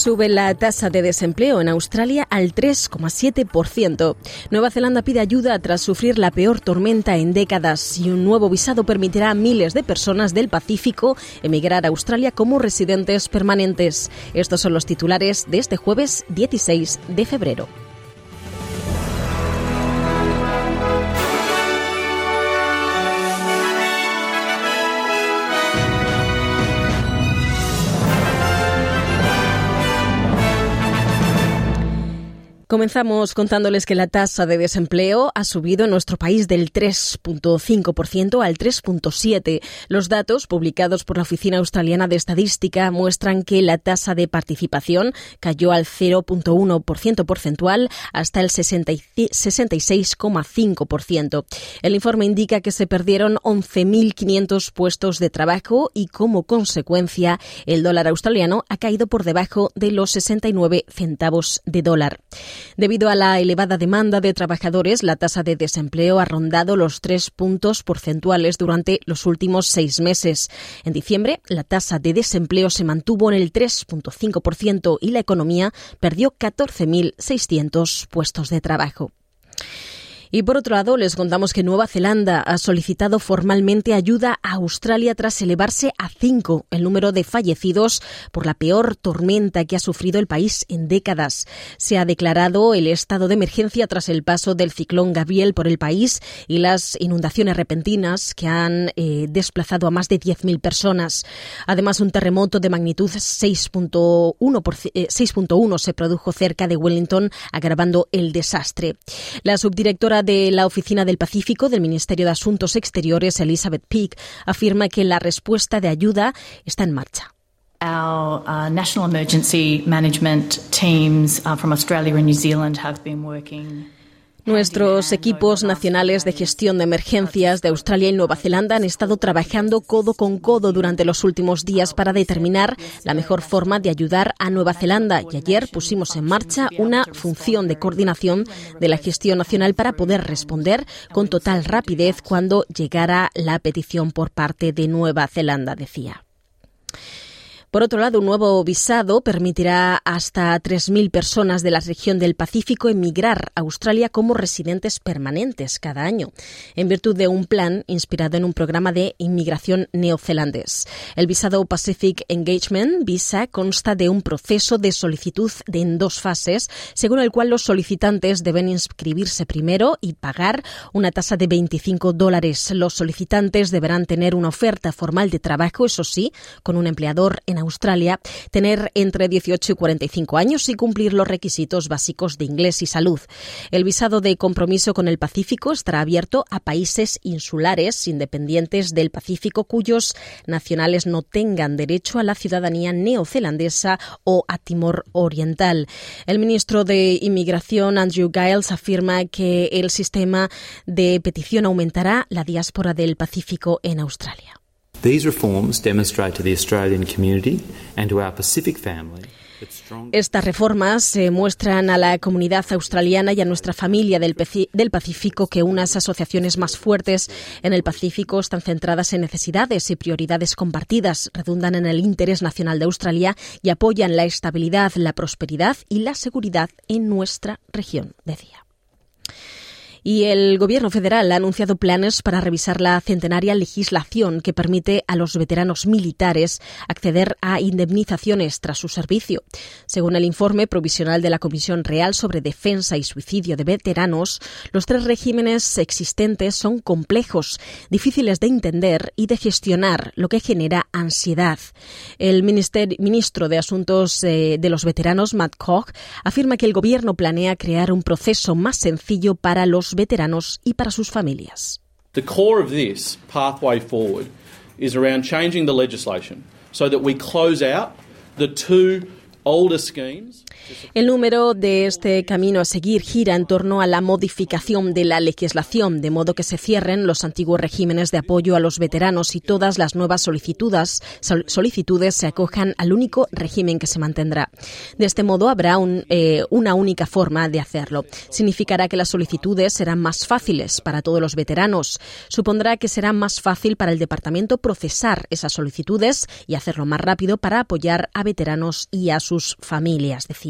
Sube la tasa de desempleo en Australia al 3,7%. Nueva Zelanda pide ayuda tras sufrir la peor tormenta en décadas y un nuevo visado permitirá a miles de personas del Pacífico emigrar a Australia como residentes permanentes. Estos son los titulares de este jueves 16 de febrero. Comenzamos contándoles que la tasa de desempleo ha subido en nuestro país del 3.5% al 3.7%. Los datos publicados por la Oficina Australiana de Estadística muestran que la tasa de participación cayó al 0.1% porcentual hasta el 66,5%. El informe indica que se perdieron 11.500 puestos de trabajo y como consecuencia el dólar australiano ha caído por debajo de los 69 centavos de dólar. Debido a la elevada demanda de trabajadores, la tasa de desempleo ha rondado los tres puntos porcentuales durante los últimos seis meses. En diciembre, la tasa de desempleo se mantuvo en el 3.5% y la economía perdió 14.600 puestos de trabajo. Y por otro lado, les contamos que Nueva Zelanda ha solicitado formalmente ayuda a Australia tras elevarse a cinco el número de fallecidos por la peor tormenta que ha sufrido el país en décadas. Se ha declarado el estado de emergencia tras el paso del ciclón Gabriel por el país y las inundaciones repentinas que han eh, desplazado a más de 10.000 personas. Además, un terremoto de magnitud 6.1 eh, se produjo cerca de Wellington, agravando el desastre. La subdirectora de la Oficina del Pacífico del Ministerio de Asuntos Exteriores, Elizabeth Peake, afirma que la respuesta de ayuda está en marcha. Nuestros equipos nacionales de gestión de emergencias de Australia y Nueva Zelanda han estado trabajando codo con codo durante los últimos días para determinar la mejor forma de ayudar a Nueva Zelanda y ayer pusimos en marcha una función de coordinación de la gestión nacional para poder responder con total rapidez cuando llegara la petición por parte de Nueva Zelanda, decía. Por otro lado, un nuevo visado permitirá hasta 3.000 personas de la región del Pacífico emigrar a Australia como residentes permanentes cada año, en virtud de un plan inspirado en un programa de inmigración neozelandés. El visado Pacific Engagement Visa consta de un proceso de solicitud de en dos fases, según el cual los solicitantes deben inscribirse primero y pagar una tasa de 25 dólares. Los solicitantes deberán tener una oferta formal de trabajo, eso sí, con un empleador en Australia, tener entre 18 y 45 años y cumplir los requisitos básicos de inglés y salud. El visado de compromiso con el Pacífico estará abierto a países insulares independientes del Pacífico cuyos nacionales no tengan derecho a la ciudadanía neozelandesa o a Timor Oriental. El ministro de Inmigración, Andrew Giles, afirma que el sistema de petición aumentará la diáspora del Pacífico en Australia. Estas reformas se muestran a la comunidad australiana y a nuestra familia del, del, Pacífico que unas asociaciones más fuertes en el Pacífico están centradas en necesidades y prioridades compartidas, redundan en el interés nacional de Australia y apoyan la estabilidad, la prosperidad y la seguridad en nuestra región, decía. Y el Gobierno federal ha anunciado planes para revisar la centenaria legislación que permite a los veteranos militares acceder a indemnizaciones tras su servicio. Según el informe provisional de la Comisión Real sobre Defensa y Suicidio de Veteranos, los tres regímenes existentes son complejos, difíciles de entender y de gestionar, lo que genera ansiedad. El ministro de Asuntos eh, de los Veteranos, Matt Koch, afirma que el Gobierno planea crear un proceso más sencillo para los veteranos y para sus familias. The core of this pathway forward is around changing the legislation so that we close out the two El número de este camino a seguir gira en torno a la modificación de la legislación, de modo que se cierren los antiguos regímenes de apoyo a los veteranos y todas las nuevas solicitudes, solicitudes se acojan al único régimen que se mantendrá. De este modo habrá eh, una única forma de hacerlo. Significará que las solicitudes serán más fáciles para todos los veteranos. Supondrá que será más fácil para el departamento procesar esas solicitudes y hacerlo más rápido para apoyar a veteranos y a sus familias, decía.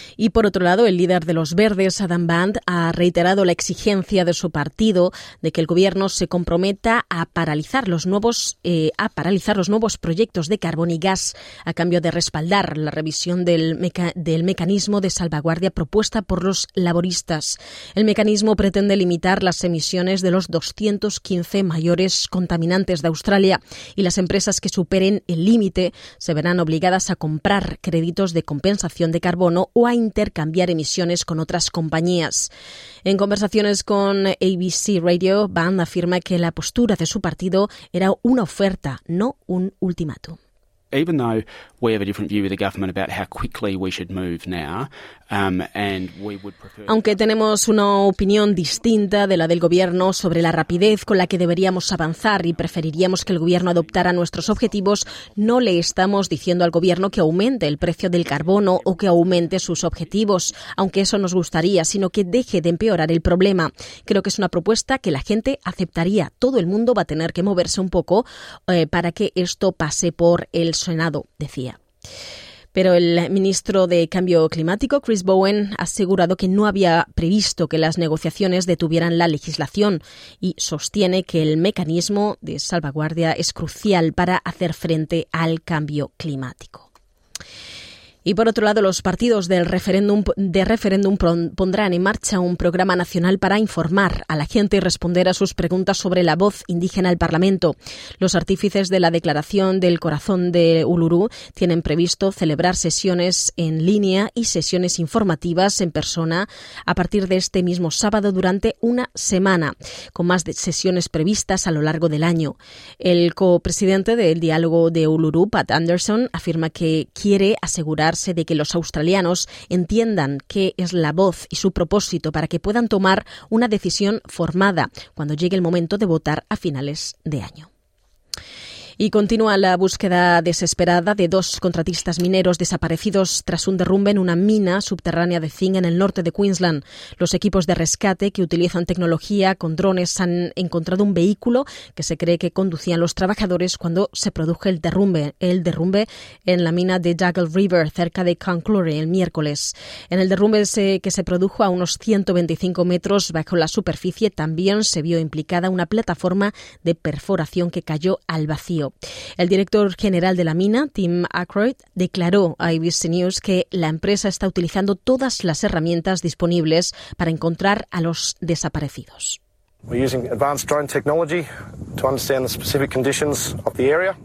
Y por otro lado, el líder de los Verdes, Adam Band, ha reiterado la exigencia de su partido de que el gobierno se comprometa a paralizar los nuevos, eh, a paralizar los nuevos proyectos de carbón y gas a cambio de respaldar la revisión del, del mecanismo de salvaguardia propuesta por los laboristas. El mecanismo pretende limitar las emisiones de los 215 mayores contaminantes de Australia y las empresas que superen el límite se verán obligadas a comprar créditos de compensación de carbono o a intercambiar emisiones con otras compañías. En conversaciones con ABC Radio, Band afirma que la postura de su partido era una oferta, no un ultimátum. even though we have a different view with the government about how quickly we should move now, um. Aunque tenemos una opinión distinta de la del gobierno sobre la rapidez con la que deberíamos avanzar y preferiríamos que el gobierno adoptara nuestros objetivos, no le estamos diciendo al gobierno que aumente el precio del carbono o que aumente sus objetivos, aunque eso nos gustaría, sino que deje de empeorar el problema. Creo que es una propuesta que la gente aceptaría. Todo el mundo va a tener que moverse un poco eh, para que esto pase por el Senado, decía. Pero el ministro de Cambio Climático, Chris Bowen, ha asegurado que no había previsto que las negociaciones detuvieran la legislación y sostiene que el mecanismo de salvaguardia es crucial para hacer frente al cambio climático. Y por otro lado, los partidos del referéndum, de referéndum pondrán en marcha un programa nacional para informar a la gente y responder a sus preguntas sobre la voz indígena al Parlamento. Los artífices de la Declaración del Corazón de Uluru tienen previsto celebrar sesiones en línea y sesiones informativas en persona a partir de este mismo sábado durante una semana, con más de sesiones previstas a lo largo del año. El copresidente del diálogo de Uluru, Pat Anderson, afirma que quiere asegurar de que los australianos entiendan qué es la voz y su propósito para que puedan tomar una decisión formada cuando llegue el momento de votar a finales de año. Y continúa la búsqueda desesperada de dos contratistas mineros desaparecidos tras un derrumbe en una mina subterránea de zinc en el norte de Queensland. Los equipos de rescate que utilizan tecnología con drones han encontrado un vehículo que se cree que conducían los trabajadores cuando se produjo el derrumbe, el derrumbe en la mina de Duggle River cerca de Conclory el miércoles. En el derrumbe que se produjo a unos 125 metros bajo la superficie también se vio implicada una plataforma de perforación que cayó al vacío. El director general de la mina, Tim Aykroyd, declaró a ABC News que la empresa está utilizando todas las herramientas disponibles para encontrar a los desaparecidos. We're using advanced drone technology to understand the specific conditions of the area.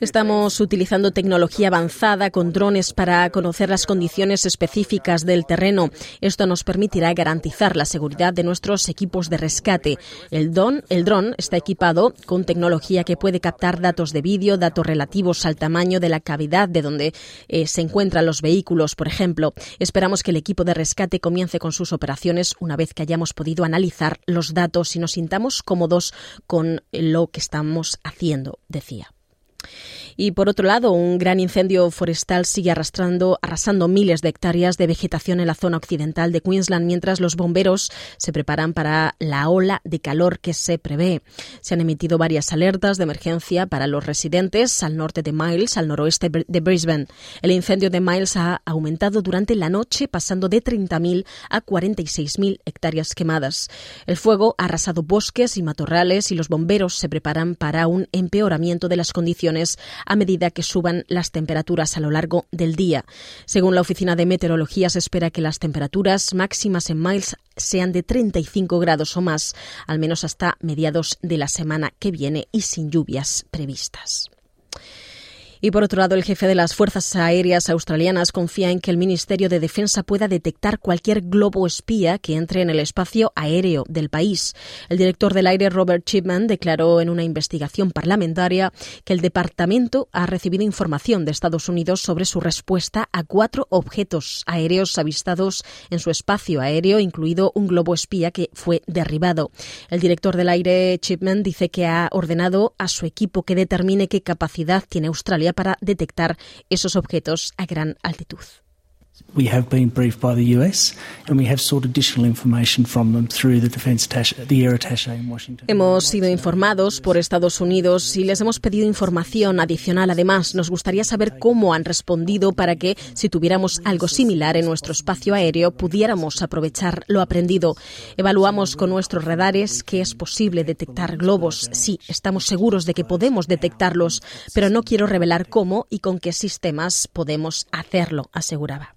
Estamos utilizando tecnología avanzada con drones para conocer las condiciones específicas del terreno. Esto nos permitirá garantizar la seguridad de nuestros equipos de rescate. El, don, el dron está equipado con tecnología que puede captar datos de vídeo, datos relativos al tamaño de la cavidad de donde eh, se encuentran los vehículos, por ejemplo. Esperamos que el equipo de rescate comience con sus operaciones una vez que hayamos podido analizar los datos y nos sintamos cómodos con lo que estamos haciendo, decía. Y por otro lado, un gran incendio forestal sigue arrastrando, arrasando miles de hectáreas de vegetación en la zona occidental de Queensland, mientras los bomberos se preparan para la ola de calor que se prevé. Se han emitido varias alertas de emergencia para los residentes al norte de Miles, al noroeste de Brisbane. El incendio de Miles ha aumentado durante la noche, pasando de 30.000 a 46.000 hectáreas quemadas. El fuego ha arrasado bosques y matorrales y los bomberos se preparan para un empeoramiento de las condiciones a medida que suban las temperaturas a lo largo del día. Según la Oficina de Meteorología, se espera que las temperaturas máximas en Miles sean de 35 grados o más, al menos hasta mediados de la semana que viene y sin lluvias previstas. Y por otro lado, el jefe de las Fuerzas Aéreas Australianas confía en que el Ministerio de Defensa pueda detectar cualquier globo espía que entre en el espacio aéreo del país. El director del aire, Robert Chipman, declaró en una investigación parlamentaria que el departamento ha recibido información de Estados Unidos sobre su respuesta a cuatro objetos aéreos avistados en su espacio aéreo, incluido un globo espía que fue derribado. El director del aire, Chipman, dice que ha ordenado a su equipo que determine qué capacidad tiene Australia para detectar esos objetos a gran altitud. We have been briefed by the US and we have sought additional information from them through the defense the air in Washington. Hemos sido informados por Estados Unidos y les hemos pedido información adicional. Además, nos gustaría saber cómo han respondido para que, si tuviéramos algo similar en nuestro espacio aéreo, pudiéramos aprovechar lo aprendido. Evaluamos con nuestros radares que es posible detectar globos. Sí, estamos seguros de que podemos detectarlos, pero no quiero revelar cómo y con qué sistemas podemos hacerlo, aseguraba.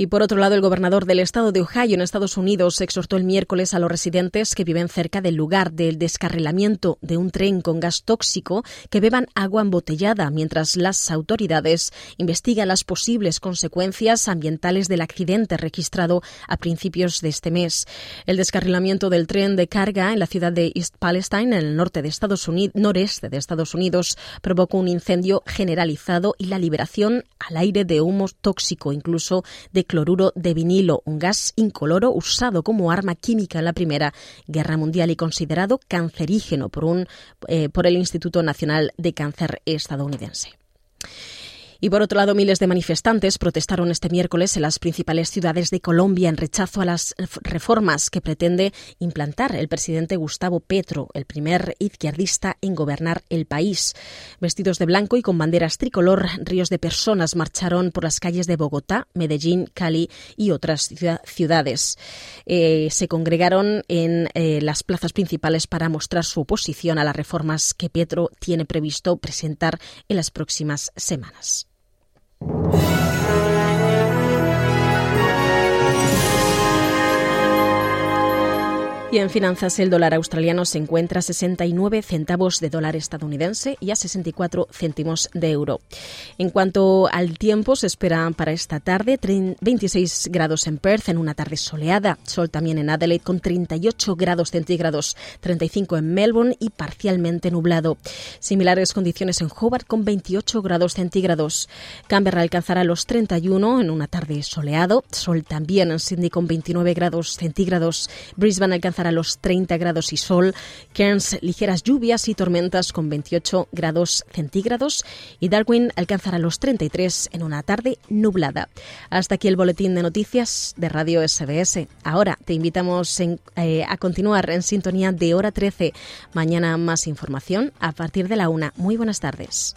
Y por otro lado, el gobernador del estado de Ohio, en Estados Unidos, exhortó el miércoles a los residentes que viven cerca del lugar del descarrilamiento de un tren con gas tóxico que beban agua embotellada mientras las autoridades investigan las posibles consecuencias ambientales del accidente registrado a principios de este mes. El descarrilamiento del tren de carga en la ciudad de East Palestine, en el norte de Estados Unidos, noreste de Estados Unidos, provocó un incendio generalizado y la liberación al aire de humo tóxico, incluso de cloruro de vinilo, un gas incoloro usado como arma química en la Primera Guerra Mundial y considerado cancerígeno por, eh, el Instituto Nacional de Cáncer estadounidense. Y por otro lado, miles de manifestantes protestaron este miércoles en las principales ciudades de Colombia en rechazo a las reformas que pretende implantar el presidente Gustavo Petro, el primer izquierdista en gobernar el país. Vestidos de blanco y con banderas tricolor, ríos de personas marcharon por las calles de Bogotá, Medellín, Cali y otras ciudades. Eh, se congregaron en eh, las plazas principales para mostrar su oposición a las reformas que Petro tiene previsto presentar en las próximas semanas. you Y en finanzas el dólar australiano se encuentra a 69 centavos de dólar estadounidense y a 64 céntimos de euro. En cuanto al tiempo, se espera para esta tarde 26 grados en Perth en una tarde soleada, sol también en Adelaide con 38 grados centígrados, 35 en Melbourne y parcialmente nublado. Similares condiciones en Hobart con 28 grados centígrados. Canberra alcanzará los 31 en una tarde soleado, sol también en Sydney con 29 grados centígrados. Brisbane alcanzará a los 30 grados y sol, Cairns ligeras lluvias y tormentas con 28 grados centígrados y Darwin alcanzará los 33 en una tarde nublada. Hasta aquí el boletín de noticias de Radio SBS. Ahora te invitamos eh, a continuar en sintonía de hora 13. Mañana más información a partir de la una. Muy buenas tardes.